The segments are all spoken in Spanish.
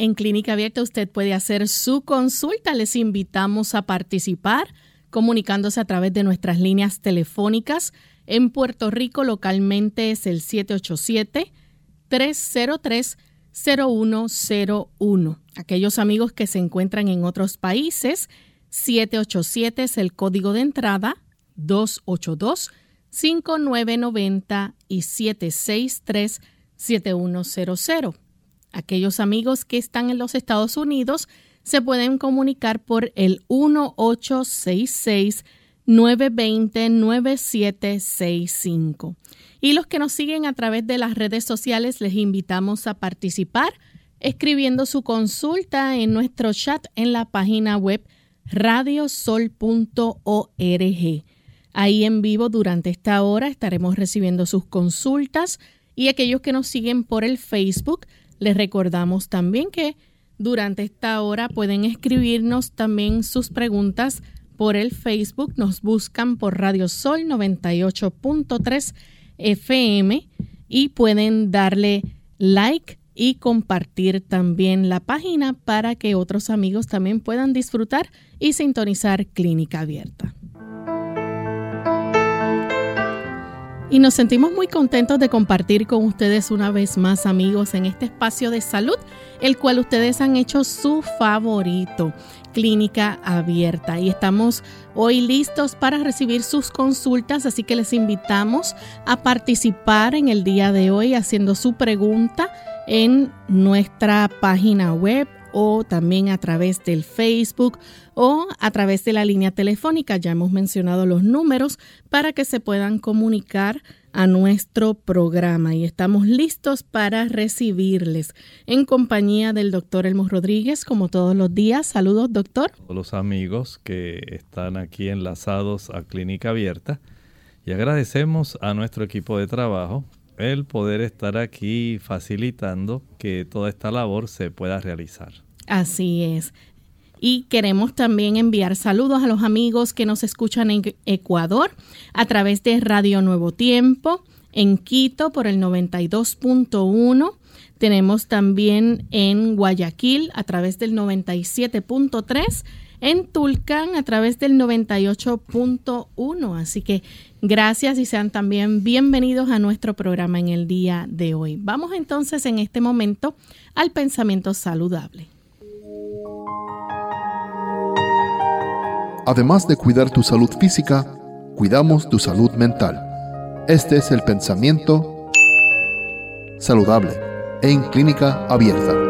En Clínica Abierta usted puede hacer su consulta. Les invitamos a participar comunicándose a través de nuestras líneas telefónicas. En Puerto Rico localmente es el 787-303-0101. Aquellos amigos que se encuentran en otros países, 787 es el código de entrada, 282-5990 y 763-7100. Aquellos amigos que están en los Estados Unidos se pueden comunicar por el 1866-920-9765. Y los que nos siguen a través de las redes sociales les invitamos a participar escribiendo su consulta en nuestro chat en la página web radiosol.org. Ahí en vivo durante esta hora estaremos recibiendo sus consultas y aquellos que nos siguen por el Facebook les recordamos también que durante esta hora pueden escribirnos también sus preguntas por el Facebook. Nos buscan por Radio Sol 98.3 FM y pueden darle like y compartir también la página para que otros amigos también puedan disfrutar y sintonizar Clínica Abierta. Y nos sentimos muy contentos de compartir con ustedes una vez más, amigos, en este espacio de salud, el cual ustedes han hecho su favorito, Clínica Abierta. Y estamos hoy listos para recibir sus consultas, así que les invitamos a participar en el día de hoy haciendo su pregunta en nuestra página web o también a través del Facebook o a través de la línea telefónica. Ya hemos mencionado los números para que se puedan comunicar a nuestro programa y estamos listos para recibirles en compañía del doctor Elmo Rodríguez como todos los días. Saludos doctor. Los amigos que están aquí enlazados a Clínica Abierta y agradecemos a nuestro equipo de trabajo el poder estar aquí facilitando que toda esta labor se pueda realizar. Así es. Y queremos también enviar saludos a los amigos que nos escuchan en Ecuador a través de Radio Nuevo Tiempo, en Quito por el 92.1. Tenemos también en Guayaquil a través del 97.3 en Tulcán a través del 98.1. Así que gracias y sean también bienvenidos a nuestro programa en el día de hoy. Vamos entonces en este momento al pensamiento saludable. Además de cuidar tu salud física, cuidamos tu salud mental. Este es el pensamiento saludable en clínica abierta.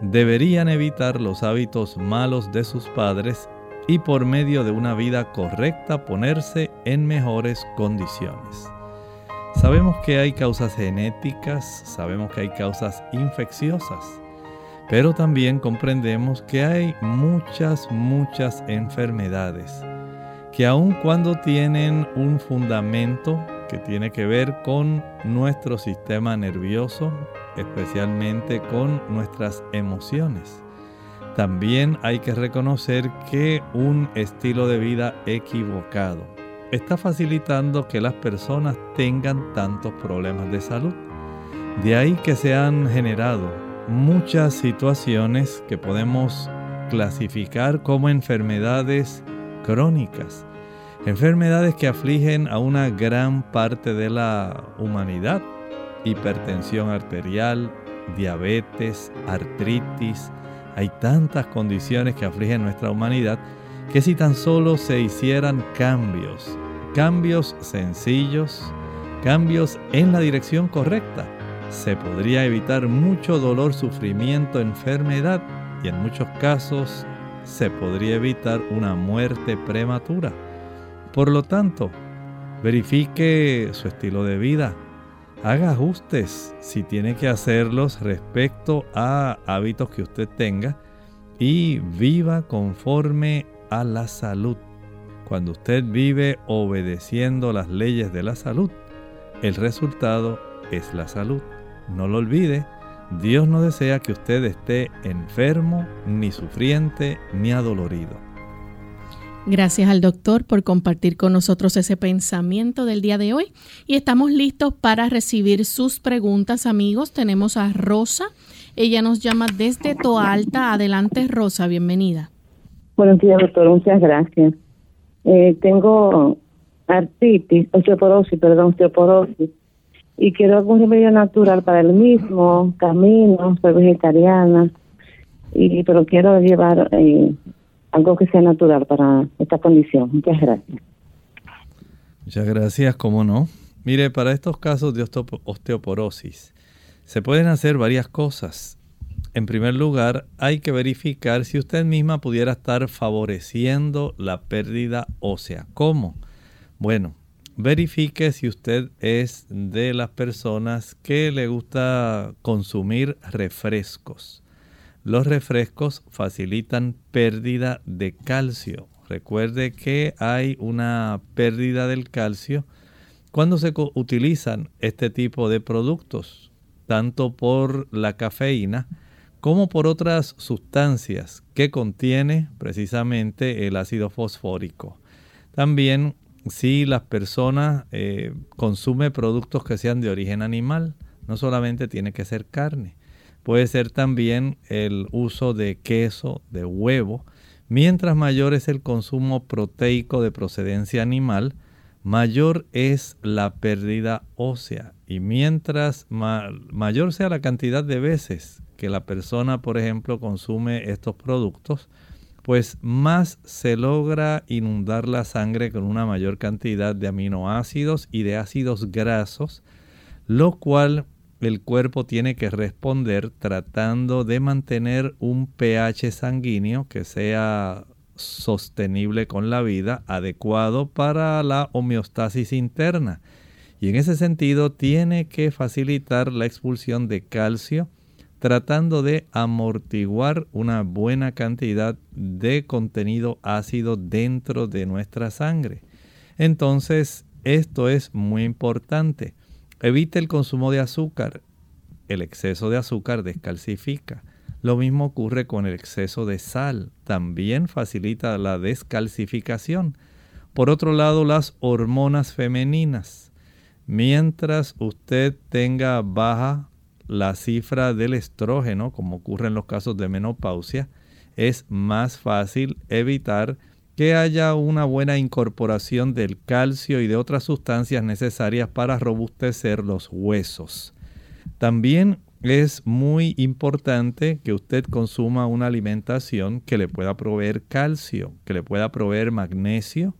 deberían evitar los hábitos malos de sus padres y por medio de una vida correcta ponerse en mejores condiciones. Sabemos que hay causas genéticas, sabemos que hay causas infecciosas, pero también comprendemos que hay muchas, muchas enfermedades que aun cuando tienen un fundamento que tiene que ver con nuestro sistema nervioso, especialmente con nuestras emociones. También hay que reconocer que un estilo de vida equivocado está facilitando que las personas tengan tantos problemas de salud. De ahí que se han generado muchas situaciones que podemos clasificar como enfermedades crónicas Enfermedades que afligen a una gran parte de la humanidad. Hipertensión arterial, diabetes, artritis. Hay tantas condiciones que afligen nuestra humanidad que si tan solo se hicieran cambios, cambios sencillos, cambios en la dirección correcta, se podría evitar mucho dolor, sufrimiento, enfermedad y en muchos casos se podría evitar una muerte prematura. Por lo tanto, verifique su estilo de vida, haga ajustes si tiene que hacerlos respecto a hábitos que usted tenga y viva conforme a la salud. Cuando usted vive obedeciendo las leyes de la salud, el resultado es la salud. No lo olvide, Dios no desea que usted esté enfermo, ni sufriente, ni adolorido. Gracias al doctor por compartir con nosotros ese pensamiento del día de hoy. Y estamos listos para recibir sus preguntas, amigos. Tenemos a Rosa. Ella nos llama desde Toalta. Adelante, Rosa, bienvenida. Buenos días, doctor. Muchas gracias. Eh, tengo artritis, osteoporosis, perdón, osteoporosis y quiero algún remedio natural para el mismo camino, soy vegetariana, y pero quiero llevar eh, algo que sea natural para esta condición. Muchas gracias. Muchas gracias, cómo no. Mire, para estos casos de osteoporosis se pueden hacer varias cosas. En primer lugar, hay que verificar si usted misma pudiera estar favoreciendo la pérdida ósea. ¿Cómo? Bueno, verifique si usted es de las personas que le gusta consumir refrescos. Los refrescos facilitan pérdida de calcio. Recuerde que hay una pérdida del calcio cuando se utilizan este tipo de productos, tanto por la cafeína como por otras sustancias que contiene precisamente el ácido fosfórico. También si las personas eh, consumen productos que sean de origen animal, no solamente tiene que ser carne, puede ser también el uso de queso, de huevo. Mientras mayor es el consumo proteico de procedencia animal, mayor es la pérdida ósea. Y mientras mayor sea la cantidad de veces que la persona, por ejemplo, consume estos productos, pues más se logra inundar la sangre con una mayor cantidad de aminoácidos y de ácidos grasos, lo cual el cuerpo tiene que responder tratando de mantener un pH sanguíneo que sea sostenible con la vida, adecuado para la homeostasis interna. Y en ese sentido tiene que facilitar la expulsión de calcio, tratando de amortiguar una buena cantidad de contenido ácido dentro de nuestra sangre. Entonces, esto es muy importante. Evite el consumo de azúcar. El exceso de azúcar descalcifica. Lo mismo ocurre con el exceso de sal. También facilita la descalcificación. Por otro lado, las hormonas femeninas. Mientras usted tenga baja la cifra del estrógeno, como ocurre en los casos de menopausia, es más fácil evitar que haya una buena incorporación del calcio y de otras sustancias necesarias para robustecer los huesos. También es muy importante que usted consuma una alimentación que le pueda proveer calcio, que le pueda proveer magnesio,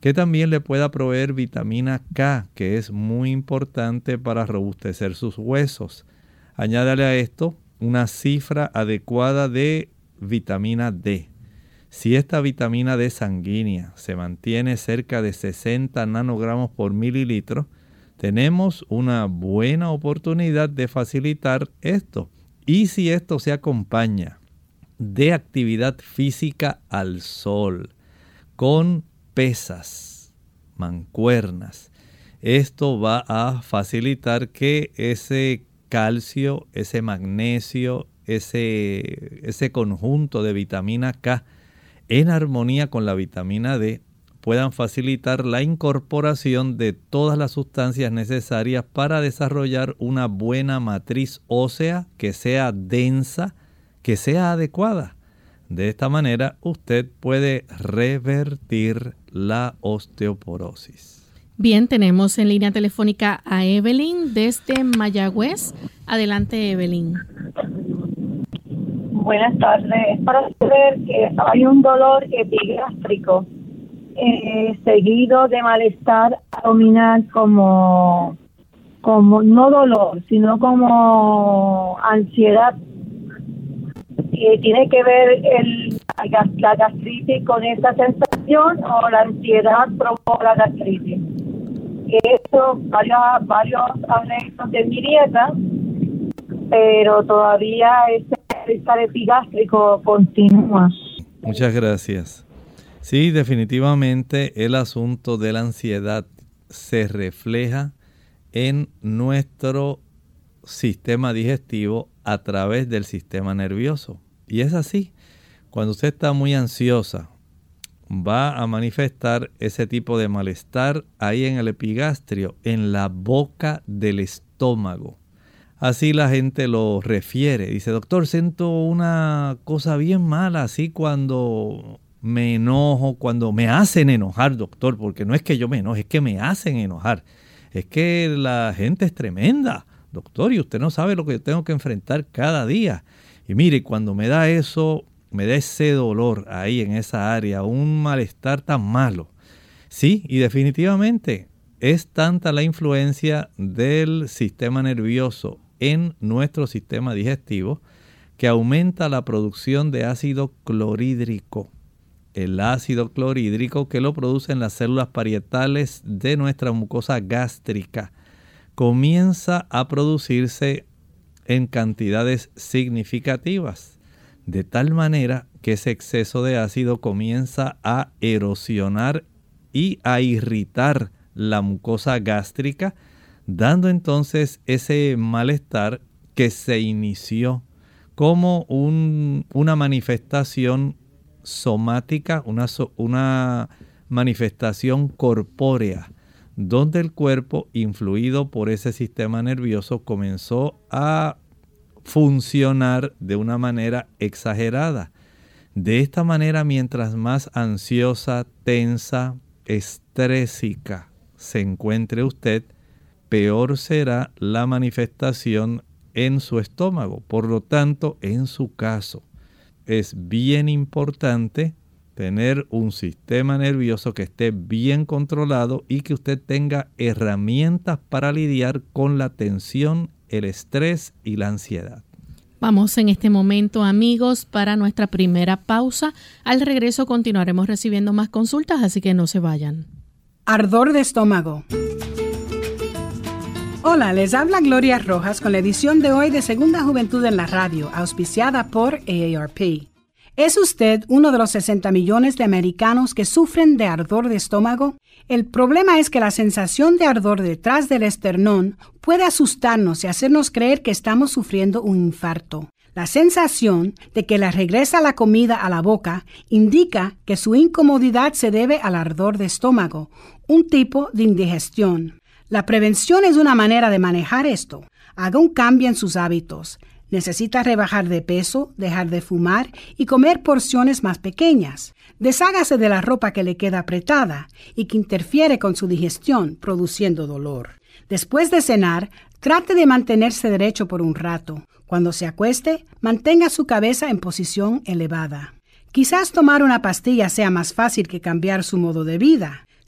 que también le pueda proveer vitamina K, que es muy importante para robustecer sus huesos. Añádale a esto una cifra adecuada de vitamina D. Si esta vitamina D sanguínea se mantiene cerca de 60 nanogramos por mililitro, tenemos una buena oportunidad de facilitar esto. Y si esto se acompaña de actividad física al sol, con pesas, mancuernas, esto va a facilitar que ese calcio, ese magnesio, ese, ese conjunto de vitamina K en armonía con la vitamina D puedan facilitar la incorporación de todas las sustancias necesarias para desarrollar una buena matriz ósea que sea densa, que sea adecuada. De esta manera usted puede revertir la osteoporosis. Bien, tenemos en línea telefónica a Evelyn desde Mayagüez. Adelante, Evelyn. Buenas tardes. Para saber que hay un dolor epigástrico eh, seguido de malestar abdominal como, como no dolor, sino como ansiedad. ¿Tiene que ver el, la gastritis con esa sensación o la ansiedad provoca la gastritis? Eso, varios, varios arreglos de mi dieta, pero todavía ese malestar epigástrico continúa. Muchas gracias. Sí, definitivamente el asunto de la ansiedad se refleja en nuestro sistema digestivo a través del sistema nervioso. Y es así. Cuando usted está muy ansiosa, va a manifestar ese tipo de malestar ahí en el epigastrio, en la boca del estómago. Así la gente lo refiere. Dice, doctor, siento una cosa bien mala, así cuando me enojo, cuando me hacen enojar, doctor, porque no es que yo me enoje, es que me hacen enojar. Es que la gente es tremenda, doctor, y usted no sabe lo que yo tengo que enfrentar cada día. Y mire, cuando me da eso, me da ese dolor ahí en esa área, un malestar tan malo. Sí, y definitivamente es tanta la influencia del sistema nervioso en nuestro sistema digestivo que aumenta la producción de ácido clorhídrico. El ácido clorhídrico que lo producen las células parietales de nuestra mucosa gástrica comienza a producirse en cantidades significativas, de tal manera que ese exceso de ácido comienza a erosionar y a irritar la mucosa gástrica, dando entonces ese malestar que se inició como una manifestación somática, una, una manifestación corpórea, donde el cuerpo, influido por ese sistema nervioso, comenzó a funcionar de una manera exagerada. De esta manera, mientras más ansiosa, tensa, estrésica se encuentre usted, peor será la manifestación en su estómago. Por lo tanto, en su caso, es bien importante tener un sistema nervioso que esté bien controlado y que usted tenga herramientas para lidiar con la tensión, el estrés y la ansiedad. Vamos en este momento amigos para nuestra primera pausa. Al regreso continuaremos recibiendo más consultas, así que no se vayan. Ardor de estómago. Hola, les habla Gloria Rojas con la edición de hoy de Segunda Juventud en la Radio, auspiciada por AARP. ¿Es usted uno de los 60 millones de americanos que sufren de ardor de estómago? El problema es que la sensación de ardor detrás del esternón puede asustarnos y hacernos creer que estamos sufriendo un infarto. La sensación de que le regresa la comida a la boca indica que su incomodidad se debe al ardor de estómago, un tipo de indigestión. La prevención es una manera de manejar esto. Haga un cambio en sus hábitos. Necesita rebajar de peso, dejar de fumar y comer porciones más pequeñas. Deshágase de la ropa que le queda apretada y que interfiere con su digestión, produciendo dolor. Después de cenar, trate de mantenerse derecho por un rato. Cuando se acueste, mantenga su cabeza en posición elevada. Quizás tomar una pastilla sea más fácil que cambiar su modo de vida.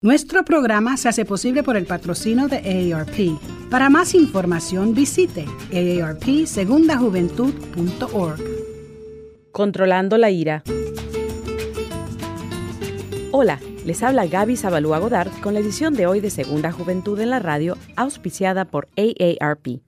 Nuestro programa se hace posible por el patrocino de AARP. Para más información visite aarpsegundajuventud.org. Controlando la ira. Hola, les habla Gaby Zabalúa Godard con la edición de hoy de Segunda Juventud en la radio, auspiciada por AARP.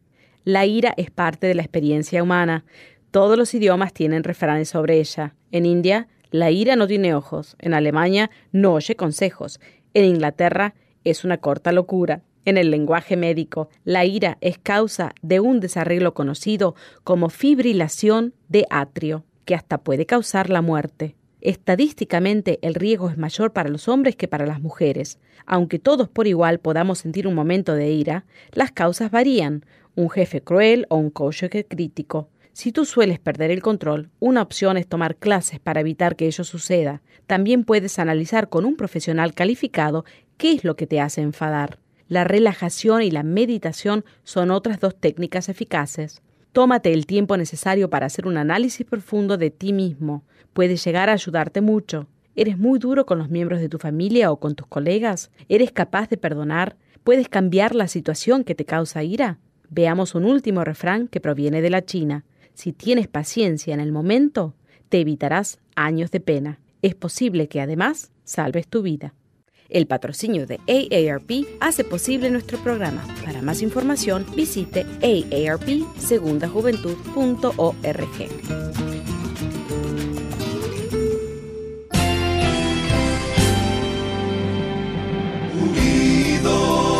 La ira es parte de la experiencia humana. Todos los idiomas tienen refranes sobre ella. En India, la ira no tiene ojos. En Alemania, no oye consejos. En Inglaterra es una corta locura. En el lenguaje médico, la ira es causa de un desarreglo conocido como fibrilación de atrio, que hasta puede causar la muerte. Estadísticamente, el riesgo es mayor para los hombres que para las mujeres. Aunque todos por igual podamos sentir un momento de ira, las causas varían, un jefe cruel o un cónyuge crítico. Si tú sueles perder el control, una opción es tomar clases para evitar que ello suceda. También puedes analizar con un profesional calificado qué es lo que te hace enfadar. La relajación y la meditación son otras dos técnicas eficaces. Tómate el tiempo necesario para hacer un análisis profundo de ti mismo. Puede llegar a ayudarte mucho. ¿Eres muy duro con los miembros de tu familia o con tus colegas? ¿Eres capaz de perdonar? ¿Puedes cambiar la situación que te causa ira? Veamos un último refrán que proviene de la China. Si tienes paciencia en el momento, te evitarás años de pena. Es posible que además salves tu vida. El patrocinio de AARP hace posible nuestro programa. Para más información, visite aarpsegundajuventud.org. Unidos,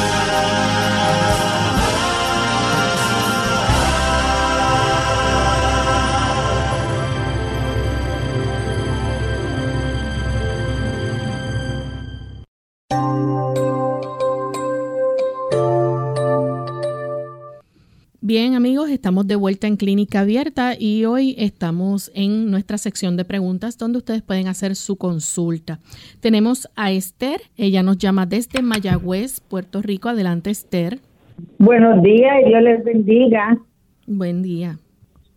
Estamos de vuelta en Clínica Abierta y hoy estamos en nuestra sección de preguntas donde ustedes pueden hacer su consulta. Tenemos a Esther, ella nos llama desde Mayagüez, Puerto Rico. Adelante Esther. Buenos días y Dios les bendiga. Buen día.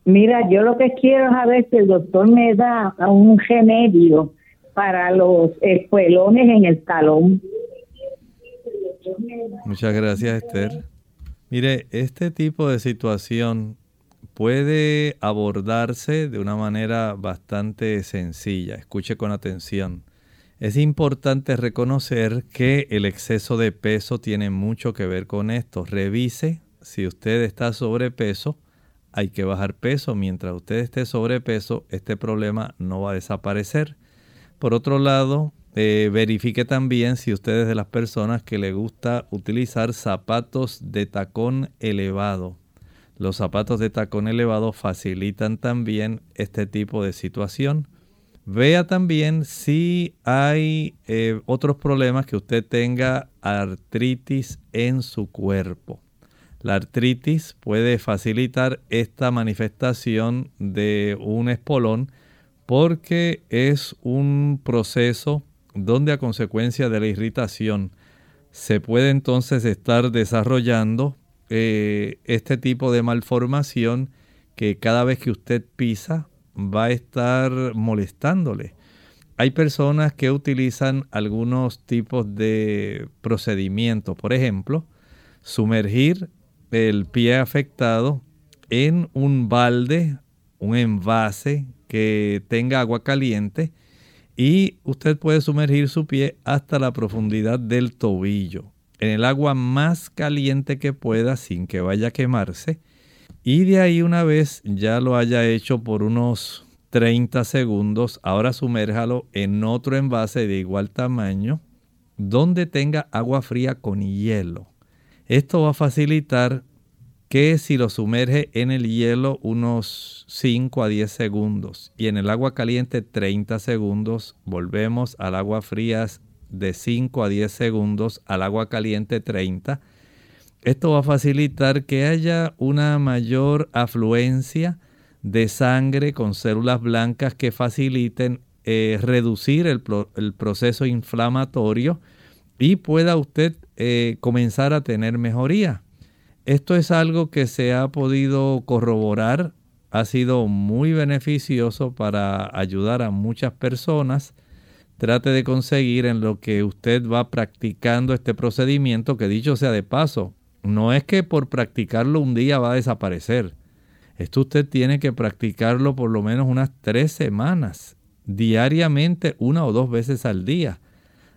Mira, yo lo que quiero es saber si el doctor me da un remedio para los espuelones en el talón. Muchas gracias Esther. Mire, este tipo de situación puede abordarse de una manera bastante sencilla. Escuche con atención. Es importante reconocer que el exceso de peso tiene mucho que ver con esto. Revise si usted está sobrepeso. Hay que bajar peso. Mientras usted esté sobrepeso, este problema no va a desaparecer. Por otro lado, eh, verifique también si usted es de las personas que le gusta utilizar zapatos de tacón elevado. Los zapatos de tacón elevado facilitan también este tipo de situación. Vea también si hay eh, otros problemas que usted tenga artritis en su cuerpo. La artritis puede facilitar esta manifestación de un espolón porque es un proceso donde a consecuencia de la irritación se puede entonces estar desarrollando eh, este tipo de malformación que cada vez que usted pisa va a estar molestándole. Hay personas que utilizan algunos tipos de procedimientos, por ejemplo, sumergir el pie afectado en un balde, un envase que tenga agua caliente y usted puede sumergir su pie hasta la profundidad del tobillo en el agua más caliente que pueda sin que vaya a quemarse. Y de ahí una vez ya lo haya hecho por unos 30 segundos, ahora sumérjalo en otro envase de igual tamaño donde tenga agua fría con hielo. Esto va a facilitar que si lo sumerge en el hielo unos 5 a 10 segundos y en el agua caliente 30 segundos, volvemos al agua fría de 5 a 10 segundos, al agua caliente 30. Esto va a facilitar que haya una mayor afluencia de sangre con células blancas que faciliten eh, reducir el, proceso inflamatorio y pueda usted eh, comenzar a tener mejoría. Esto es algo que se ha podido corroborar, ha sido muy beneficioso para ayudar a muchas personas. trate de conseguir en lo que usted va practicando este procedimiento, que dicho sea de paso, no es que por practicarlo un día va a desaparecer. Esto usted tiene que practicarlo por lo menos unas tres semanas, diariamente, una o dos veces al día.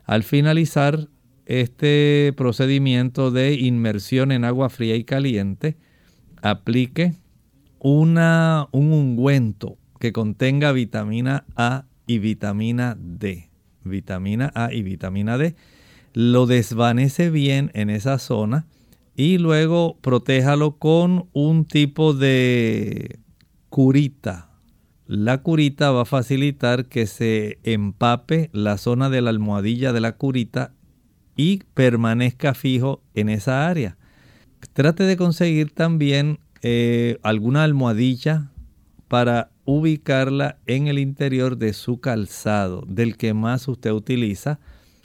Al finalizar este procedimiento de inmersión en agua fría y caliente, aplique una, un ungüento que contenga vitamina A y vitamina D. Vitamina A y vitamina D. Lo desvanece bien en esa zona y luego protéjalo con un tipo de curita. La curita va a facilitar que se empape la zona de la almohadilla de la curita y permanezca fijo en esa área. Trate de conseguir también eh, alguna almohadilla para ubicarla en el interior de su calzado, del que más usted utiliza,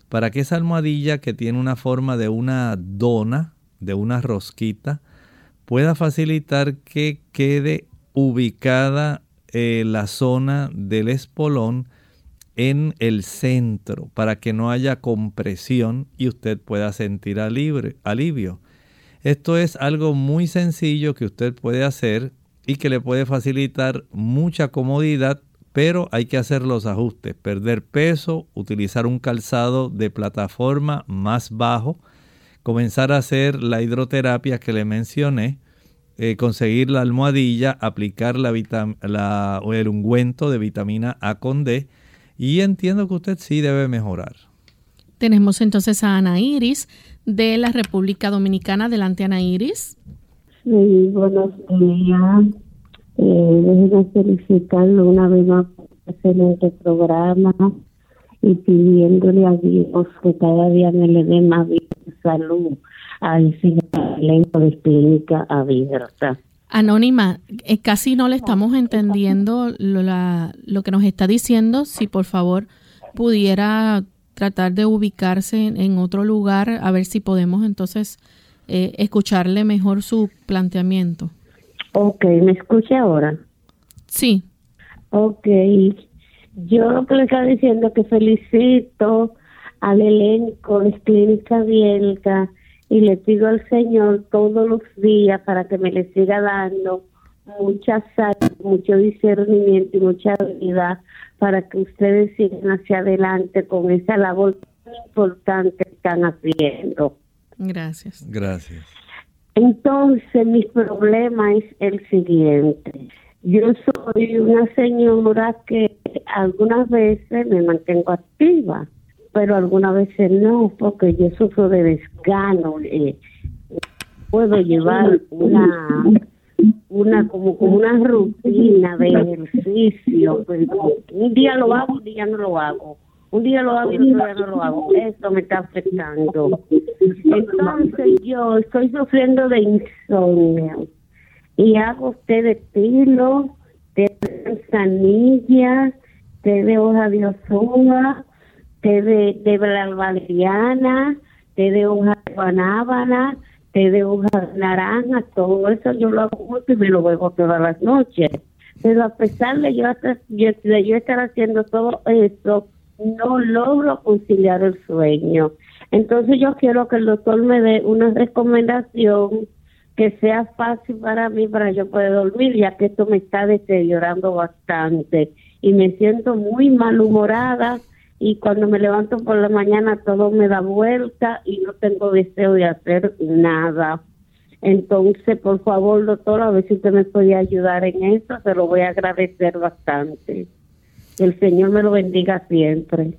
para que esa almohadilla que tiene una forma de una dona, de una rosquita, pueda facilitar que quede ubicada eh, la zona del espolón en el centro para que no haya compresión y usted pueda sentir alivio. Esto es algo muy sencillo que usted puede hacer y que le puede facilitar mucha comodidad, pero hay que hacer los ajustes, perder peso, utilizar un calzado de plataforma más bajo, comenzar a hacer la hidroterapia que le mencioné, eh, conseguir la almohadilla, aplicar la, el ungüento de vitamina A con D y entiendo que usted sí debe mejorar. Tenemos entonces a Ana Iris de la República Dominicana. Adelante, Ana Iris. Sí, buenos días. Eh, déjenme felicitarlo una vez más por excelente programa y pidiéndole a Dios que cada día me le dé más vida salud a ese talento de clínica abierta. Anónima, eh, casi no le estamos entendiendo lo, la, lo que nos está diciendo. Si por favor pudiera tratar de ubicarse en otro lugar, a ver si podemos entonces eh, escucharle mejor su planteamiento. Ok, ¿me escucha ahora? Sí. Ok, yo lo que le estaba diciendo que felicito al elenco de Clínica Bielka y le pido al Señor todos los días para que me le siga dando mucha salud, mucho discernimiento y mucha habilidad para que ustedes sigan hacia adelante con esa labor tan importante que están haciendo. Gracias. Gracias. Entonces, mi problema es el siguiente. Yo soy una señora que algunas veces me mantengo activa, pero algunas veces no, porque yo sufro de desgano. Eh, puedo llevar una una como, una rutina de ejercicio. Pues, un día lo hago, un día no lo hago un día lo hago y otro día no lo hago. Esto me está afectando. Entonces yo estoy sufriendo de insomnio y hago té de tilo, de manzanilla, té de hoja de ozuga, té de, de valeriana, té de hoja de guanábana, té de hoja de naranja, todo eso yo lo hago mucho y me lo bebo todas las noches. Pero a pesar de yo, de yo estar haciendo todo eso, no logro conciliar el sueño. Entonces yo quiero que el doctor me dé una recomendación que sea fácil para mí para yo poder dormir, ya que esto me está deteriorando bastante y me siento muy malhumorada y cuando me levanto por la mañana todo me da vuelta y no tengo deseo de hacer nada. Entonces, por favor, doctor, a ver si usted me puede ayudar en eso, se lo voy a agradecer bastante. El Señor me lo bendiga siempre.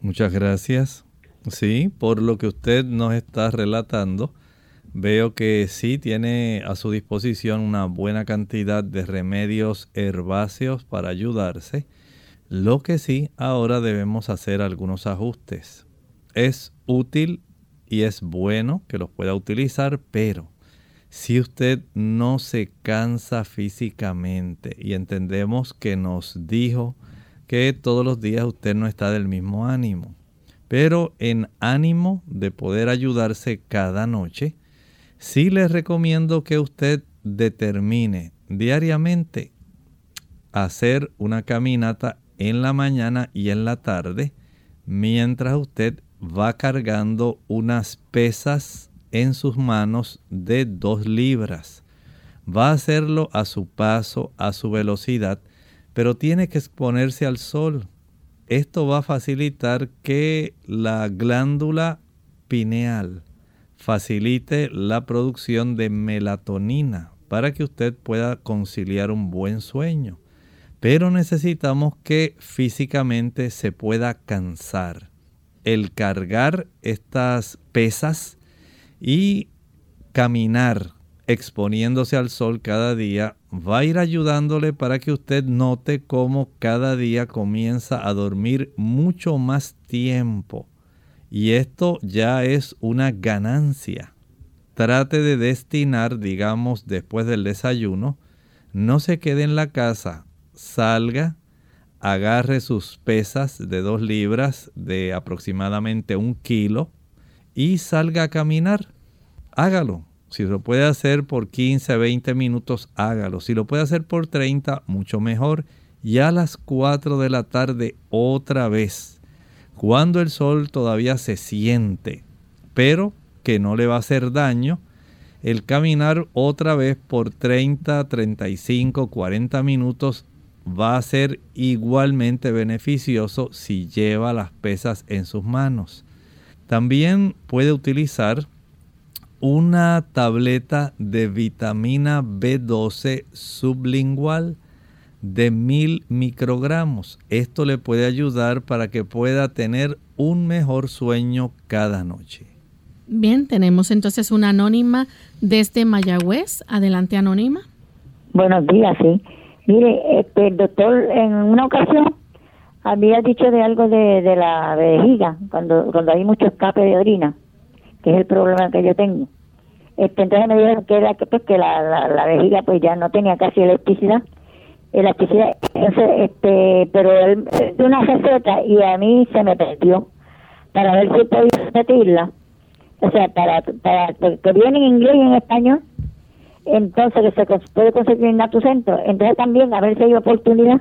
Muchas gracias. Sí, por lo que usted nos está relatando, veo que sí tiene a su disposición una buena cantidad de remedios herbáceos para ayudarse. Lo que sí, ahora debemos hacer algunos ajustes. Es útil y es bueno que los pueda utilizar, pero si usted no se cansa físicamente y entendemos que nos dijo que todos los días usted no está del mismo ánimo, pero en ánimo de poder ayudarse cada noche, sí les recomiendo que usted determine diariamente hacer una caminata en la mañana y en la tarde mientras usted va cargando unas pesas en sus manos de dos libras. Va a hacerlo a su paso, a su velocidad, pero tiene que exponerse al sol. Esto va a facilitar que la glándula pineal facilite la producción de melatonina para que usted pueda conciliar un buen sueño. Pero necesitamos que físicamente se pueda cansar. El cargar estas pesas y caminar exponiéndose al sol cada día va a ir ayudándole para que usted note cómo cada día comienza a dormir mucho más tiempo. Y esto ya es una ganancia. Trate de destinar, digamos, después del desayuno, no se quede en la casa, salga, agarre sus pesas de dos libras de aproximadamente un kilo y salga a caminar. Hágalo. Si lo puede hacer por 15, 20 minutos, hágalo. Si lo puede hacer por 30, mucho mejor. Y a las 4 de la tarde otra vez. Cuando el sol todavía se siente, pero que no le va a hacer daño, el caminar otra vez por 30, 35, 40 minutos va a ser igualmente beneficioso si lleva las pesas en sus manos. También puede utilizar una tableta de vitamina B12 sublingual de mil microgramos. Esto le puede ayudar para que pueda tener un mejor sueño cada noche. Bien, tenemos entonces una anónima desde Mayagüez. Adelante, anónima. Buenos días, sí. Mire, este, el doctor en una ocasión había dicho de algo de, de la vejiga, cuando, cuando hay mucho escape de orina, que es el problema que yo tengo. Este, entonces me dijeron que era pues, que la, la, vejiga pues ya no tenía casi electricidad. Electricidad, este, pero él de una receta y a mí se me perdió para ver si podía repetirla. O sea, para, para que viene en inglés y en español entonces que se puede conseguir en tu centro. Entonces también a ver si hay oportunidad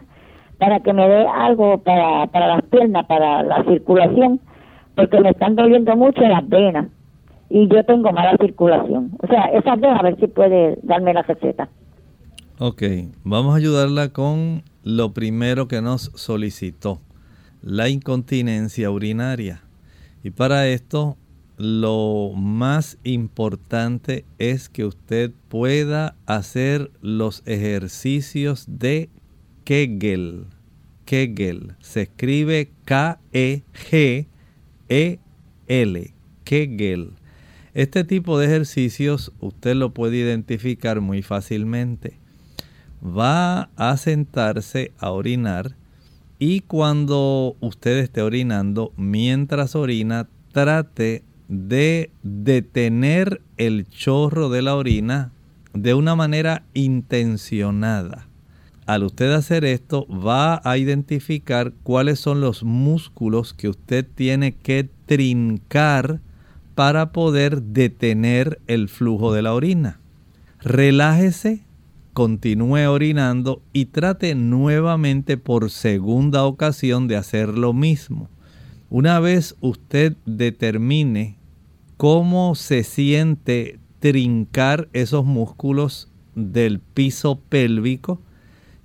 para que me dé algo para, para las piernas, para la circulación, porque me están doliendo mucho las venas y yo tengo mala circulación. O sea, esas dos a ver si puede darme la receta. Ok, vamos a ayudarla con lo primero que nos solicitó, la incontinencia urinaria. Y para esto lo más importante es que usted pueda hacer los ejercicios de Kegel. Kegel se escribe K-E-G-E-L. Kegel. Este tipo de ejercicios usted lo puede identificar muy fácilmente. Va a sentarse a orinar y cuando usted esté orinando, mientras orina, trate de detener el chorro de la orina de una manera intencionada. Al usted hacer esto va a identificar cuáles son los músculos que usted tiene que trincar para poder detener el flujo de la orina. Relájese, continúe orinando y trate nuevamente por segunda ocasión de hacer lo mismo. Una vez usted determine cómo se siente trincar esos músculos del piso pélvico,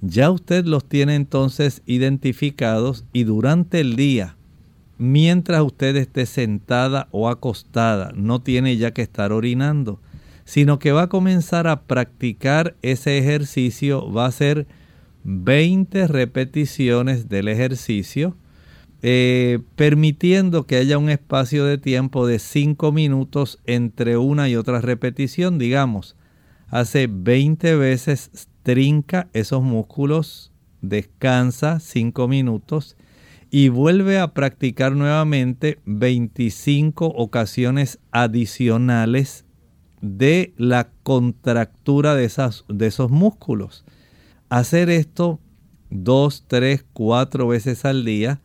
ya usted los tiene entonces identificados y durante el día, mientras usted esté sentada o acostada, no tiene ya que estar orinando, sino que va a comenzar a practicar ese ejercicio, va a hacer 20 repeticiones del ejercicio eh, permitiendo que haya un espacio de tiempo de 5 minutos entre una y otra repetición, digamos. Hace 20 veces, trinca esos músculos, descansa 5 minutos y vuelve a practicar nuevamente 25 ocasiones adicionales de la contractura de, esas, de esos músculos. Hacer esto 2, 3, 4 veces al día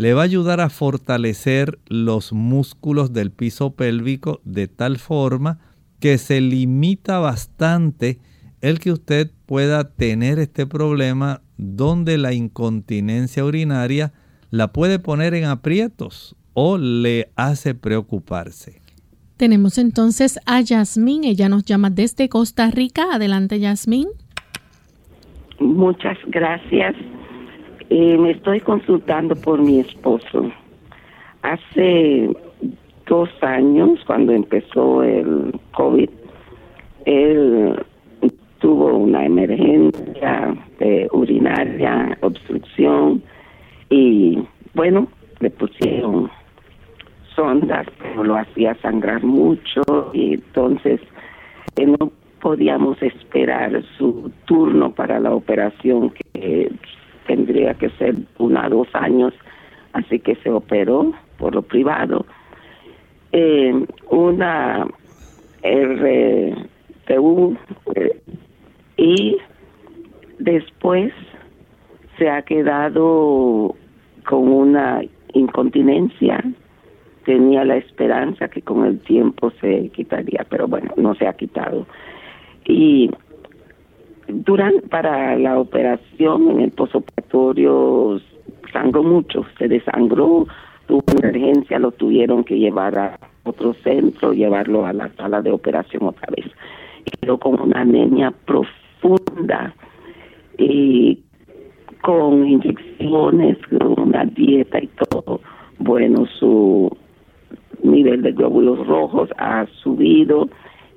le va a ayudar a fortalecer los músculos del piso pélvico de tal forma que se limita bastante el que usted pueda tener este problema donde la incontinencia urinaria la puede poner en aprietos o le hace preocuparse. Tenemos entonces a Yasmín, ella nos llama desde Costa Rica. Adelante, Yasmín. Muchas gracias. Eh, me estoy consultando por mi esposo. Hace dos años, cuando empezó el COVID, él tuvo una emergencia urinaria, obstrucción, y bueno, le pusieron sondas, pero lo hacía sangrar mucho y entonces eh, no podíamos esperar su turno para la operación que tendría que ser una o dos años, así que se operó por lo privado. Eh, una RTU eh, y después se ha quedado con una incontinencia tenía la esperanza que con el tiempo se quitaría, pero bueno, no se ha quitado. Y durante para la operación en el posoperatorio sangró mucho, se desangró, tuvo emergencia, lo tuvieron que llevar a otro centro, llevarlo a la sala de operación otra vez. Y quedó con una anemia profunda y con inyecciones, con una dieta y todo. Bueno, su nivel de glóbulos rojos ha subido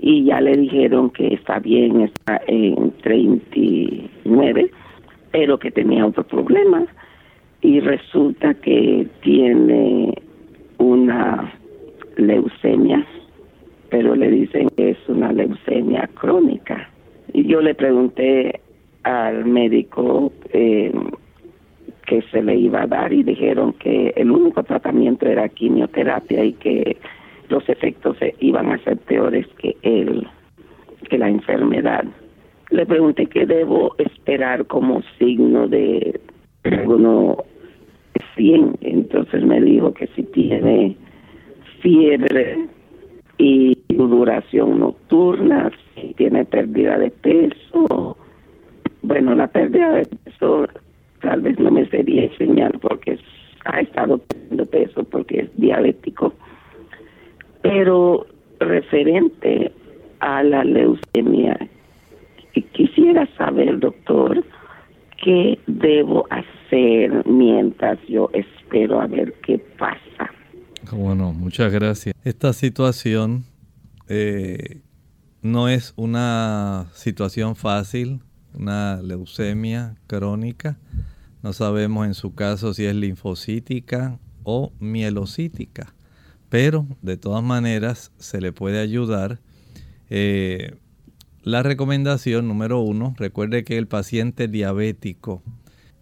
y ya le dijeron que está bien, está en 39, pero que tenía otro problema y resulta que tiene una leucemia, pero le dicen que es una leucemia crónica. Y yo le pregunté al médico eh, que se le iba a dar y dijeron que el único tratamiento era quimioterapia y que los efectos iban a ser peores que el que la enfermedad. Le pregunté qué debo esperar como signo de alguno 100, entonces me dijo que si tiene fiebre y duración nocturna, si tiene pérdida de peso, bueno, la pérdida de peso tal vez no me sería señal porque ha estado perdiendo peso porque es diabético. Pero referente a la leucemia, quisiera saber, doctor, qué debo hacer mientras yo espero a ver qué pasa. Bueno, muchas gracias. Esta situación eh, no es una situación fácil, una leucemia crónica. No sabemos en su caso si es linfocítica o mielocítica, pero de todas maneras se le puede ayudar. Eh, la recomendación número uno, recuerde que el paciente diabético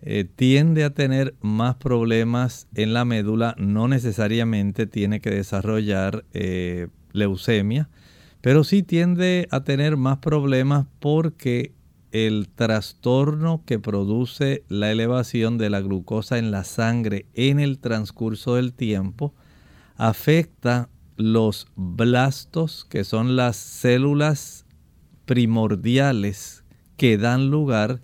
eh, tiende a tener más problemas en la médula, no necesariamente tiene que desarrollar eh, leucemia, pero sí tiende a tener más problemas porque el trastorno que produce la elevación de la glucosa en la sangre en el transcurso del tiempo afecta los blastos, que son las células primordiales que dan lugar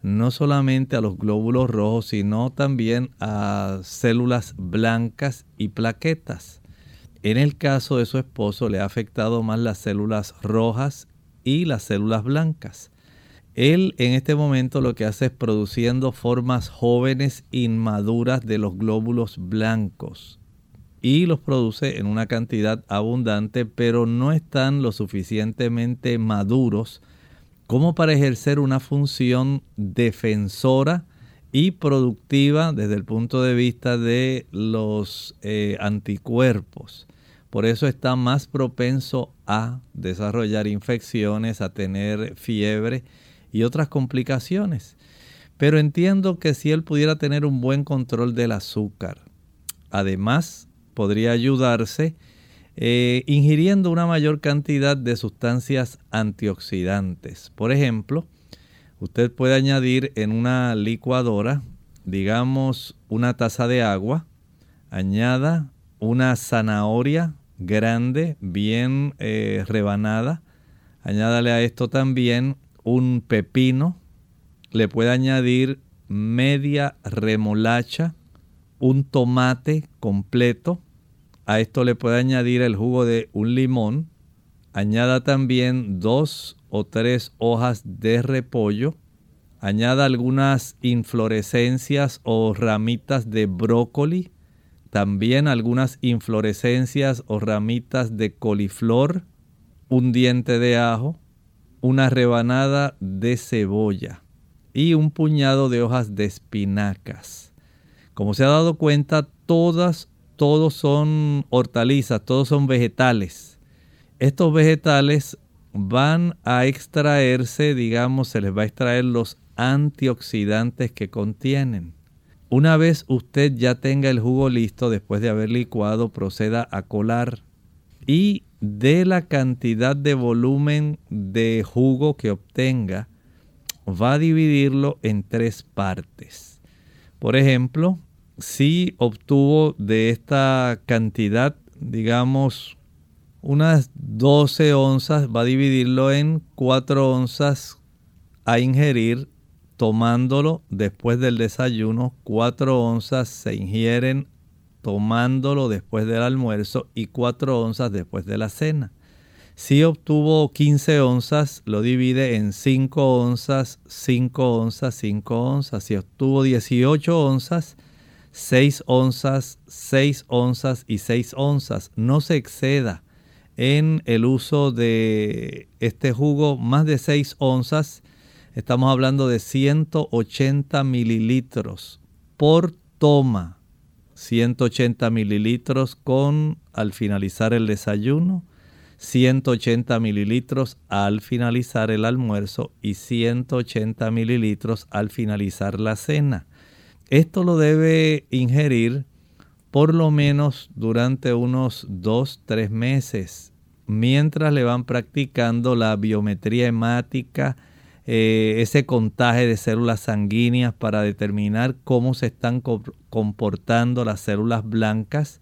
no solamente a los glóbulos rojos, sino también a células blancas y plaquetas. En el caso de su esposo le ha afectado más las células rojas y las células blancas. Él en este momento lo que hace es produciendo formas jóvenes inmaduras de los glóbulos blancos y los produce en una cantidad abundante, pero no están lo suficientemente maduros como para ejercer una función defensora y productiva desde el punto de vista de los eh, anticuerpos. Por eso está más propenso a desarrollar infecciones, a tener fiebre y otras complicaciones. Pero entiendo que si él pudiera tener un buen control del azúcar, además podría ayudarse eh, ingiriendo una mayor cantidad de sustancias antioxidantes. Por ejemplo, usted puede añadir en una licuadora, digamos, una taza de agua, añada una zanahoria grande, bien eh, rebanada, añádale a esto también un pepino, le puede añadir media remolacha, un tomate completo. A esto le puede añadir el jugo de un limón. Añada también dos o tres hojas de repollo. Añada algunas inflorescencias o ramitas de brócoli. También algunas inflorescencias o ramitas de coliflor. Un diente de ajo. Una rebanada de cebolla. Y un puñado de hojas de espinacas. Como se ha dado cuenta, todas, todos son hortalizas, todos son vegetales. Estos vegetales van a extraerse, digamos, se les va a extraer los antioxidantes que contienen. Una vez usted ya tenga el jugo listo, después de haber licuado, proceda a colar. Y de la cantidad de volumen de jugo que obtenga, va a dividirlo en tres partes. Por ejemplo, si obtuvo de esta cantidad, digamos, unas 12 onzas, va a dividirlo en 4 onzas a ingerir tomándolo después del desayuno, 4 onzas se ingieren tomándolo después del almuerzo y 4 onzas después de la cena. Si obtuvo 15 onzas, lo divide en 5 onzas, 5 onzas, 5 onzas. Si obtuvo 18 onzas, 6 onzas, 6 onzas y 6 onzas. No se exceda en el uso de este jugo más de 6 onzas. Estamos hablando de 180 mililitros por toma. 180 mililitros con al finalizar el desayuno, 180 mililitros al finalizar el almuerzo y 180 mililitros al finalizar la cena. Esto lo debe ingerir por lo menos durante unos 2-3 meses, mientras le van practicando la biometría hemática, eh, ese contaje de células sanguíneas para determinar cómo se están comportando las células blancas,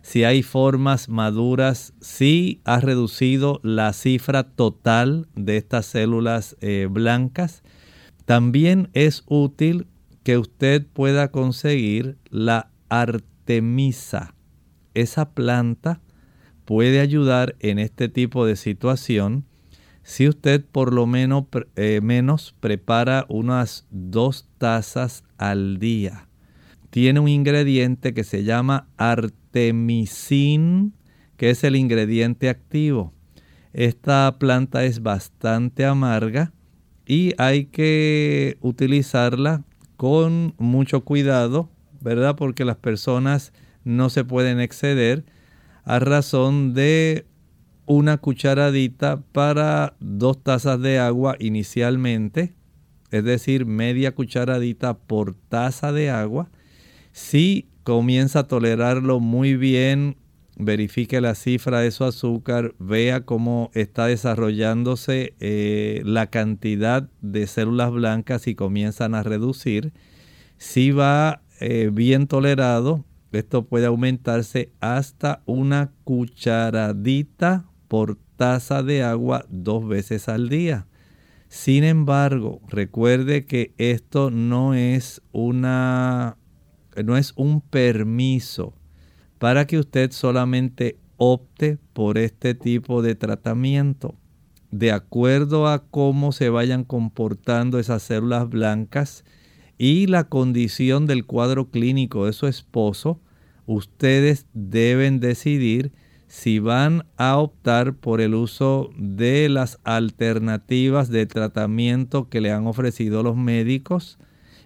si hay formas maduras, si ha reducido la cifra total de estas células eh, blancas. También es útil que usted pueda conseguir la artemisa. Esa planta puede ayudar en este tipo de situación si usted por lo menos, eh, menos prepara unas dos tazas al día. Tiene un ingrediente que se llama artemisin, que es el ingrediente activo. Esta planta es bastante amarga y hay que utilizarla con mucho cuidado, ¿verdad? Porque las personas no se pueden exceder a razón de una cucharadita para dos tazas de agua inicialmente, es decir, media cucharadita por taza de agua. Si comienza a tolerarlo muy bien, verifique la cifra de su azúcar, vea cómo está desarrollándose eh, la cantidad de células blancas y comienzan a reducir. Si va eh, bien tolerado, esto puede aumentarse hasta una cucharadita por taza de agua dos veces al día. Sin embargo, recuerde que esto no es una no es un permiso para que usted solamente opte por este tipo de tratamiento. De acuerdo a cómo se vayan comportando esas células blancas y la condición del cuadro clínico de su esposo, ustedes deben decidir si van a optar por el uso de las alternativas de tratamiento que le han ofrecido los médicos.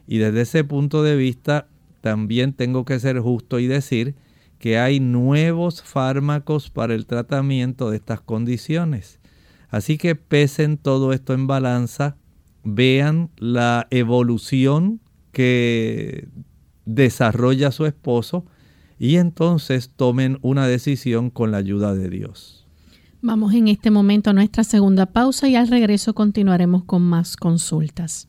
Y desde ese punto de vista, también tengo que ser justo y decir que hay nuevos fármacos para el tratamiento de estas condiciones. Así que pesen todo esto en balanza, vean la evolución que desarrolla su esposo y entonces tomen una decisión con la ayuda de Dios. Vamos en este momento a nuestra segunda pausa y al regreso continuaremos con más consultas.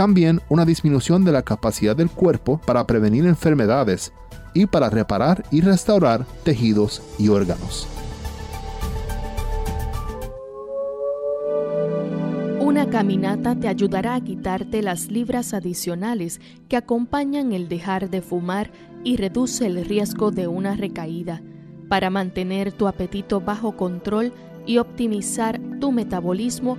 También una disminución de la capacidad del cuerpo para prevenir enfermedades y para reparar y restaurar tejidos y órganos. Una caminata te ayudará a quitarte las libras adicionales que acompañan el dejar de fumar y reduce el riesgo de una recaída. Para mantener tu apetito bajo control y optimizar tu metabolismo,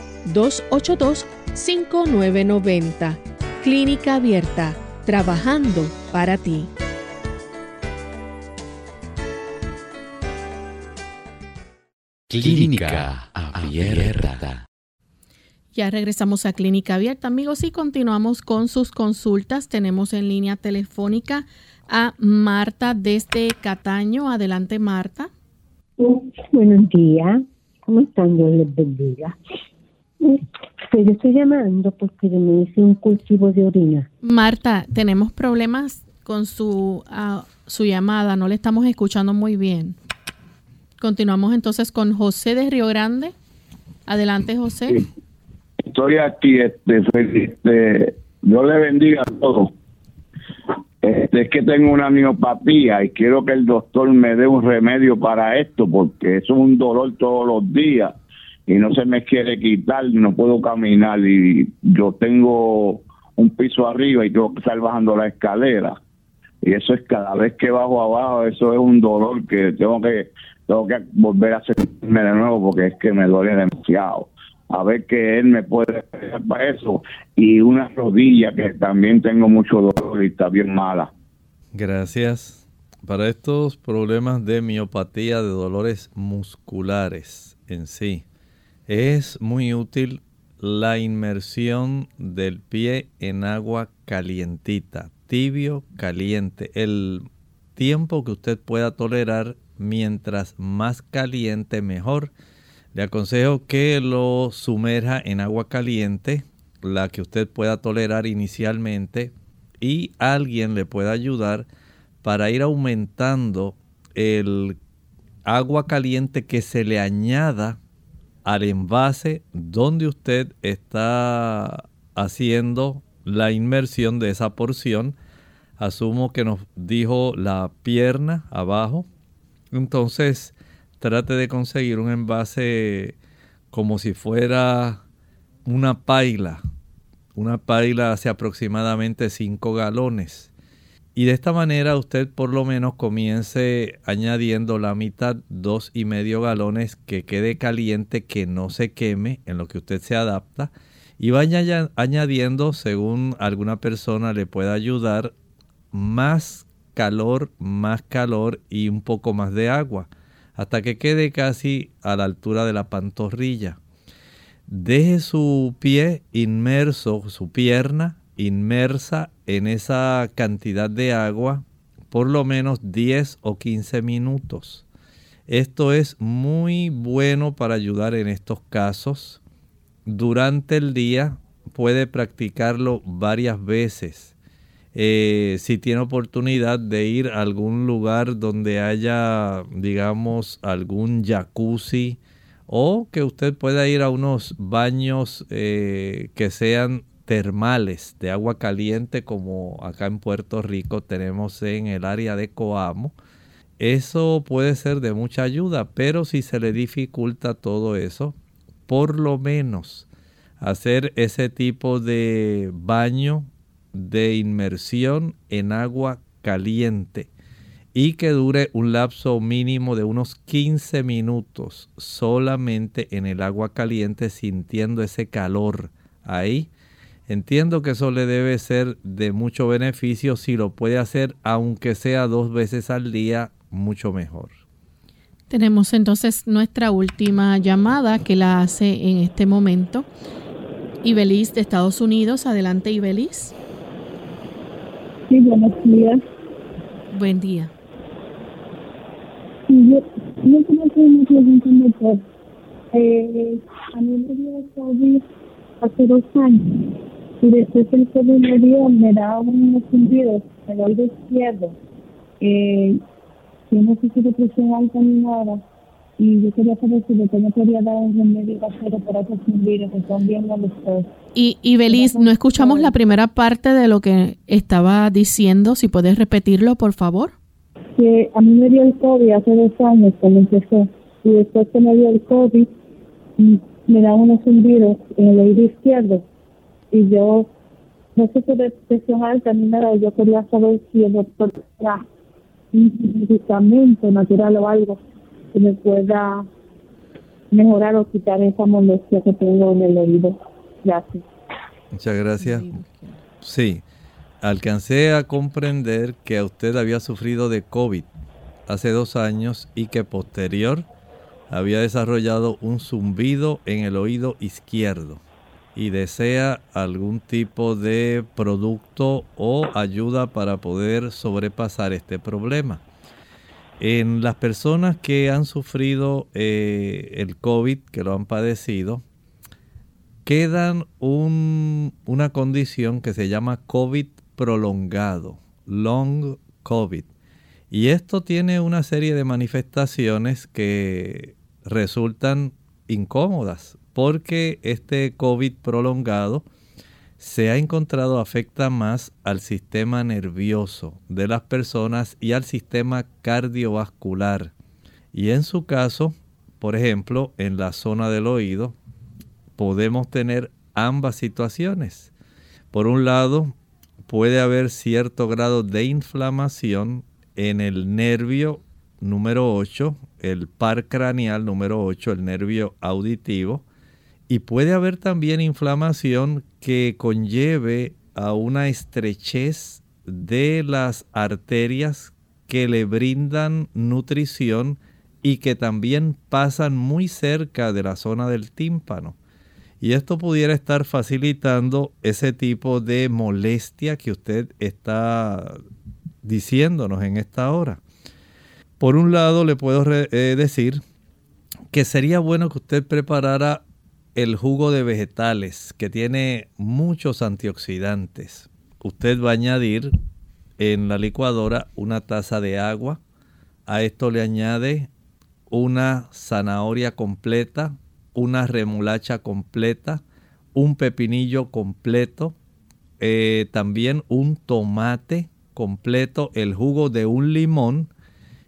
787-282-5990. Clínica Abierta, trabajando para ti. Clínica Abierta. Ya regresamos a Clínica Abierta, amigos, y continuamos con sus consultas. Tenemos en línea telefónica a Marta desde Cataño. Adelante, Marta. Buenos días. ¿Cómo están? Dios les bendiga. Pues yo estoy llamando porque yo me hice un cultivo de orina. Marta, tenemos problemas con su, ah, su llamada. No le estamos escuchando muy bien. Continuamos entonces con José de Río Grande. Adelante, José. Estoy aquí, este, este, Dios le bendiga a todos. Este, es que tengo una miopatía y quiero que el doctor me dé un remedio para esto porque es un dolor todos los días y no se me quiere quitar, no puedo caminar y yo tengo un piso arriba y tengo que estar bajando la escalera y eso es cada vez que bajo abajo, eso es un dolor que tengo que tengo que volver a hacerme de nuevo porque es que me duele demasiado a ver que él me puede hacer para eso. Y una rodilla que también tengo mucho dolor y está bien mala. Gracias. Para estos problemas de miopatía, de dolores musculares en sí, es muy útil la inmersión del pie en agua calientita, tibio, caliente. El tiempo que usted pueda tolerar, mientras más caliente, mejor le aconsejo que lo sumerja en agua caliente, la que usted pueda tolerar inicialmente, y alguien le pueda ayudar para ir aumentando el agua caliente que se le añada al envase donde usted está haciendo la inmersión de esa porción. Asumo que nos dijo la pierna abajo. Entonces, trate de conseguir un envase como si fuera una paila. Una paila hace aproximadamente 5 galones. Y de esta manera usted por lo menos comience añadiendo la mitad, dos y medio galones que quede caliente, que no se queme, en lo que usted se adapta. Y vaya añadiendo, según alguna persona le pueda ayudar, más calor, más calor y un poco más de agua hasta que quede casi a la altura de la pantorrilla. Deje su pie inmerso, su pierna inmersa en esa cantidad de agua por lo menos 10 o 15 minutos. Esto es muy bueno para ayudar en estos casos. Durante el día puede practicarlo varias veces. Eh, si tiene oportunidad de ir a algún lugar donde haya, digamos, algún jacuzzi o que usted pueda ir a unos baños eh, que sean termales de agua caliente como acá en Puerto Rico tenemos en el área de Coamo. Eso puede ser de mucha ayuda, pero si se le dificulta todo eso, por lo menos hacer ese tipo de baño de inmersión en agua caliente y que dure un lapso mínimo de unos 15 minutos solamente en el agua caliente sintiendo ese calor ahí. Entiendo que eso le debe ser de mucho beneficio si lo puede hacer aunque sea dos veces al día, mucho mejor. Tenemos entonces nuestra última llamada que la hace en este momento. Ibelis de Estados Unidos. Adelante, Ibelis. Sí, buenos días. Buen día. Sí, yo, yo hacer una pregunta, doctor. Eh, a mí me dio COVID hace dos años y después el COVID me dio, me da unos zumbidos en el oído izquierdo. Eh, yo no sé si depresión alta ni nada y yo quería saber si doctor me podría dar un remedio casero para estos zumbidos que son bien molestos. Y, y Belis, no escuchamos la primera parte de lo que estaba diciendo. Si puedes repetirlo, por favor. Que a mí me dio el COVID hace dos años cuando empezó. Y después que me dio el COVID, mm, me da unos zumbidos en el oído izquierdo. Y yo, no sé si de presión alta ni nada, yo quería saber si el doctor era un medicamento natural o algo que me pueda mejorar o quitar esa molestia que tengo en el oído. Gracias. Muchas gracias. Sí, alcancé a comprender que usted había sufrido de COVID hace dos años y que posterior había desarrollado un zumbido en el oído izquierdo y desea algún tipo de producto o ayuda para poder sobrepasar este problema. En las personas que han sufrido eh, el COVID, que lo han padecido, quedan una condición que se llama COVID prolongado, long COVID. Y esto tiene una serie de manifestaciones que resultan incómodas porque este COVID prolongado se ha encontrado afecta más al sistema nervioso de las personas y al sistema cardiovascular. Y en su caso, por ejemplo, en la zona del oído, podemos tener ambas situaciones. Por un lado, puede haber cierto grado de inflamación en el nervio número 8, el par craneal número 8, el nervio auditivo, y puede haber también inflamación que conlleve a una estrechez de las arterias que le brindan nutrición y que también pasan muy cerca de la zona del tímpano. Y esto pudiera estar facilitando ese tipo de molestia que usted está diciéndonos en esta hora. Por un lado, le puedo eh, decir que sería bueno que usted preparara el jugo de vegetales que tiene muchos antioxidantes. Usted va a añadir en la licuadora una taza de agua. A esto le añade una zanahoria completa, una remolacha completa, un pepinillo completo, eh, también un tomate completo, el jugo de un limón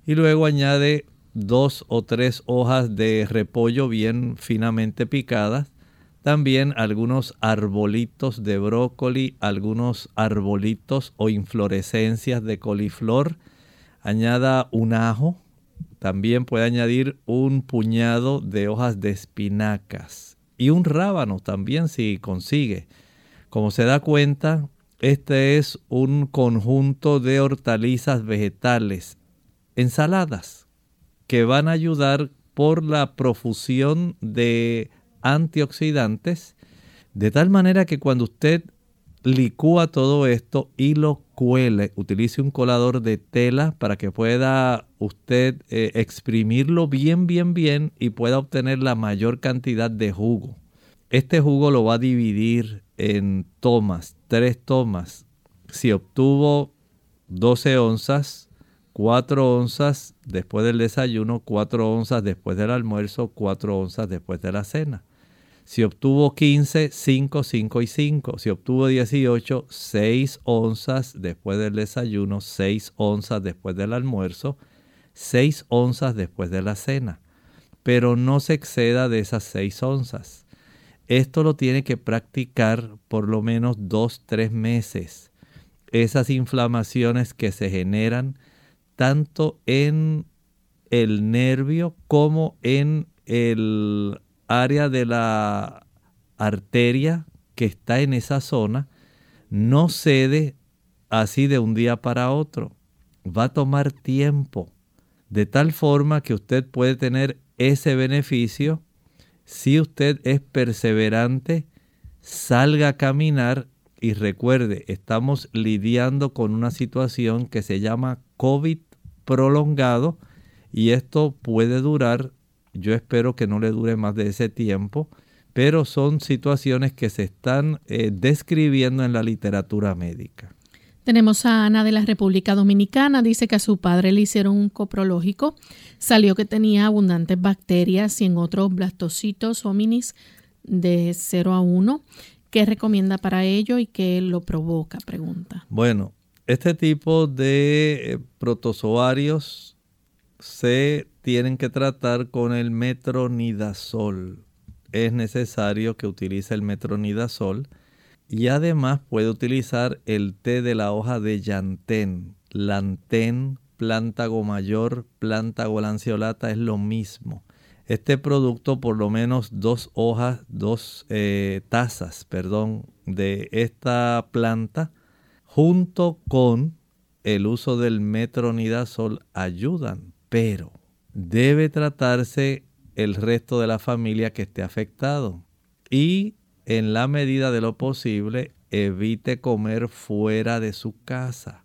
y luego añade dos o tres hojas de repollo bien finamente picadas, también algunos arbolitos de brócoli, algunos arbolitos o inflorescencias de coliflor, añada un ajo, también puede añadir un puñado de hojas de espinacas y un rábano también si consigue. Como se da cuenta, este es un conjunto de hortalizas vegetales, ensaladas que van a ayudar por la profusión de antioxidantes, de tal manera que cuando usted licúa todo esto y lo cuele, utilice un colador de tela para que pueda usted eh, exprimirlo bien, bien, bien y pueda obtener la mayor cantidad de jugo. Este jugo lo va a dividir en tomas, tres tomas. Si obtuvo 12 onzas, 4 onzas después del desayuno, 4 onzas después del almuerzo, 4 onzas después de la cena. Si obtuvo 15, 5, 5 y 5. Si obtuvo 18, 6 onzas después del desayuno, 6 onzas después del almuerzo, 6 onzas después de la cena. Pero no se exceda de esas 6 onzas. Esto lo tiene que practicar por lo menos 2, 3 meses. Esas inflamaciones que se generan tanto en el nervio como en el área de la arteria que está en esa zona no cede así de un día para otro. Va a tomar tiempo, de tal forma que usted puede tener ese beneficio si usted es perseverante, salga a caminar y recuerde, estamos lidiando con una situación que se llama COVID prolongado y esto puede durar yo espero que no le dure más de ese tiempo, pero son situaciones que se están eh, describiendo en la literatura médica. Tenemos a Ana de la República Dominicana, dice que a su padre le hicieron un coprológico, salió que tenía abundantes bacterias y en otros blastocitos hominis de 0 a 1. ¿Qué recomienda para ello y qué lo provoca? Pregunta. Bueno, este tipo de eh, protozoarios se tienen que tratar con el metronidazol. Es necesario que utilice el metronidazol y además puede utilizar el té de la hoja de llantén. Lantén, plántago mayor, plántago lanceolata es lo mismo. Este producto, por lo menos dos hojas, dos eh, tazas, perdón, de esta planta, junto con el uso del metronidazol, ayudan. Pero debe tratarse el resto de la familia que esté afectado. Y en la medida de lo posible, evite comer fuera de su casa.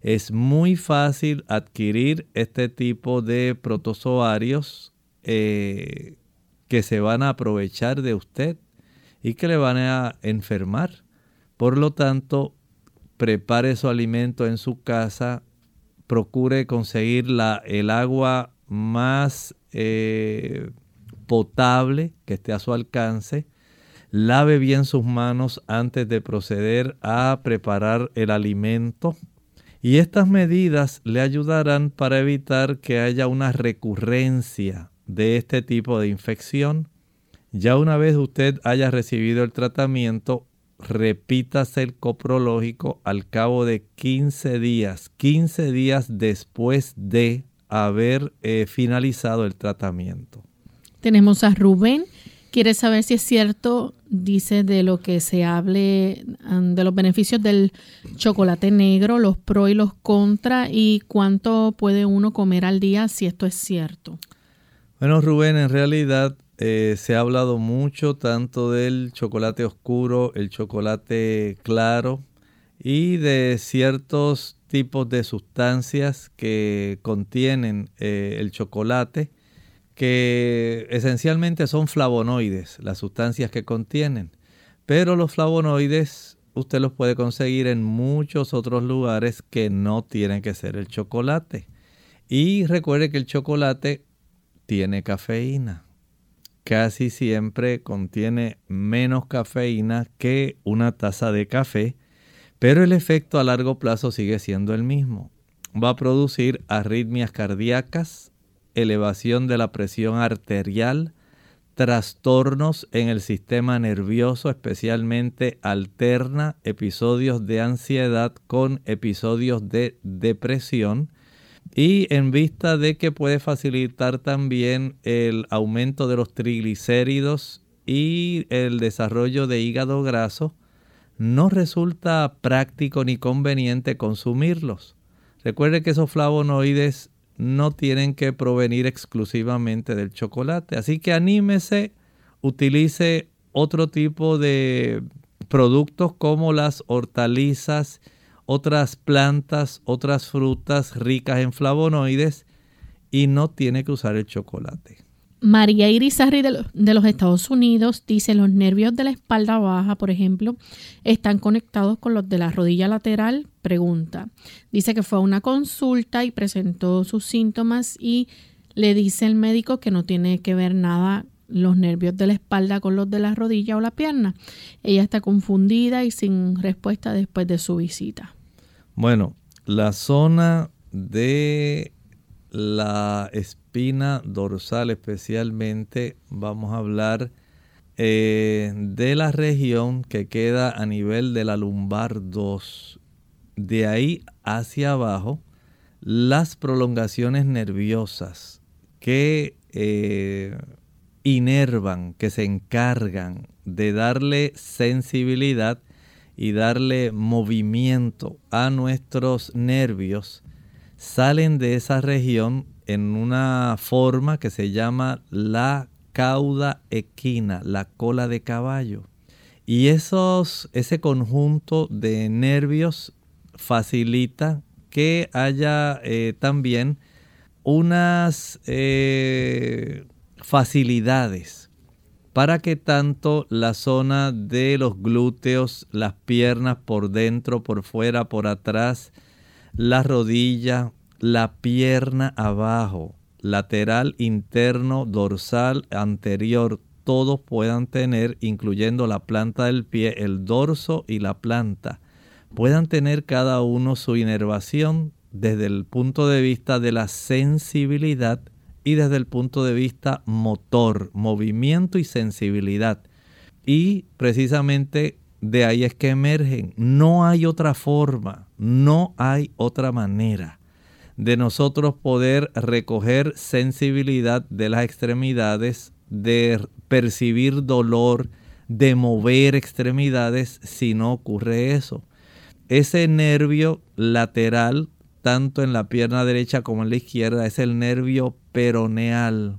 Es muy fácil adquirir este tipo de protozoarios eh, que se van a aprovechar de usted y que le van a enfermar. Por lo tanto, prepare su alimento en su casa, procure conseguir la, el agua más eh, potable que esté a su alcance. Lave bien sus manos antes de proceder a preparar el alimento. Y estas medidas le ayudarán para evitar que haya una recurrencia de este tipo de infección. Ya una vez usted haya recibido el tratamiento, repítase el coprológico al cabo de 15 días, 15 días después de haber eh, finalizado el tratamiento. Tenemos a Rubén, quiere saber si es cierto, dice de lo que se hable de los beneficios del chocolate negro, los pros y los contra y cuánto puede uno comer al día si esto es cierto. Bueno, Rubén, en realidad eh, se ha hablado mucho tanto del chocolate oscuro, el chocolate claro y de ciertos tipos de sustancias que contienen eh, el chocolate, que esencialmente son flavonoides, las sustancias que contienen. Pero los flavonoides usted los puede conseguir en muchos otros lugares que no tienen que ser el chocolate. Y recuerde que el chocolate tiene cafeína. Casi siempre contiene menos cafeína que una taza de café pero el efecto a largo plazo sigue siendo el mismo. Va a producir arritmias cardíacas, elevación de la presión arterial, trastornos en el sistema nervioso, especialmente alterna episodios de ansiedad con episodios de depresión y en vista de que puede facilitar también el aumento de los triglicéridos y el desarrollo de hígado graso, no resulta práctico ni conveniente consumirlos. Recuerde que esos flavonoides no tienen que provenir exclusivamente del chocolate, así que anímese, utilice otro tipo de productos como las hortalizas, otras plantas, otras frutas ricas en flavonoides y no tiene que usar el chocolate. María Irizarry de, de, los Estados Unidos dice los nervios de la espalda baja, por ejemplo, están conectados con los de la rodilla lateral. Pregunta. Dice que fue a una consulta y presentó sus síntomas y le dice el médico que no tiene que ver nada los nervios de la espalda con los de la rodilla o la pierna. Ella está confundida y sin respuesta después de su visita. Bueno, la zona de la espina dorsal especialmente, vamos a hablar eh, de la región que queda a nivel de la lumbar 2. De ahí hacia abajo, las prolongaciones nerviosas que eh, inervan, que se encargan de darle sensibilidad y darle movimiento a nuestros nervios, salen de esa región en una forma que se llama la cauda equina, la cola de caballo. Y esos, ese conjunto de nervios facilita que haya eh, también unas eh, facilidades para que tanto la zona de los glúteos, las piernas por dentro, por fuera, por atrás, la rodilla, la pierna abajo, lateral, interno, dorsal, anterior, todos puedan tener, incluyendo la planta del pie, el dorso y la planta, puedan tener cada uno su inervación desde el punto de vista de la sensibilidad y desde el punto de vista motor, movimiento y sensibilidad. Y precisamente de ahí es que emergen. No hay otra forma, no hay otra manera de nosotros poder recoger sensibilidad de las extremidades, de percibir dolor, de mover extremidades si no ocurre eso. Ese nervio lateral tanto en la pierna derecha como en la izquierda, es el nervio peroneal.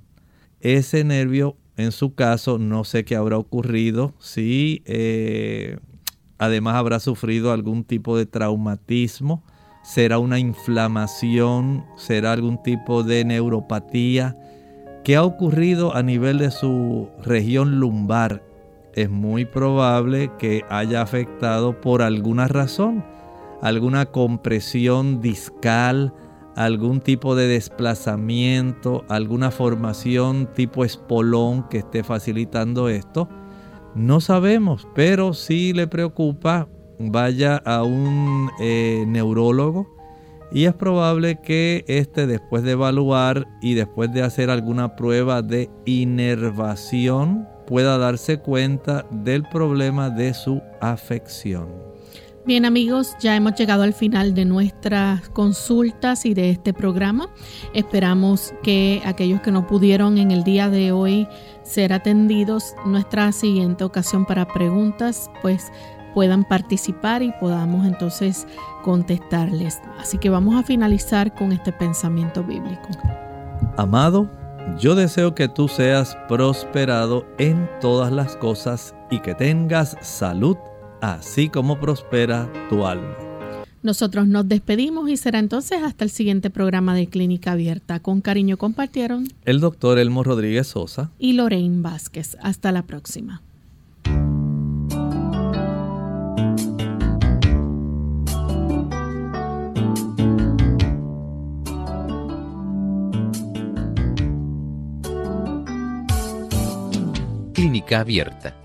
Ese nervio, en su caso, no sé qué habrá ocurrido, si eh, además habrá sufrido algún tipo de traumatismo, será una inflamación, será algún tipo de neuropatía. ¿Qué ha ocurrido a nivel de su región lumbar? Es muy probable que haya afectado por alguna razón alguna compresión discal, algún tipo de desplazamiento, alguna formación tipo espolón que esté facilitando esto. No sabemos, pero si le preocupa, vaya a un eh, neurólogo y es probable que este después de evaluar y después de hacer alguna prueba de inervación pueda darse cuenta del problema de su afección. Bien amigos, ya hemos llegado al final de nuestras consultas y de este programa. Esperamos que aquellos que no pudieron en el día de hoy ser atendidos, nuestra siguiente ocasión para preguntas, pues puedan participar y podamos entonces contestarles. Así que vamos a finalizar con este pensamiento bíblico. Amado, yo deseo que tú seas prosperado en todas las cosas y que tengas salud así como prospera tu alma. Nosotros nos despedimos y será entonces hasta el siguiente programa de Clínica Abierta. Con cariño compartieron el doctor Elmo Rodríguez Sosa y Lorraine Vázquez. Hasta la próxima. Clínica Abierta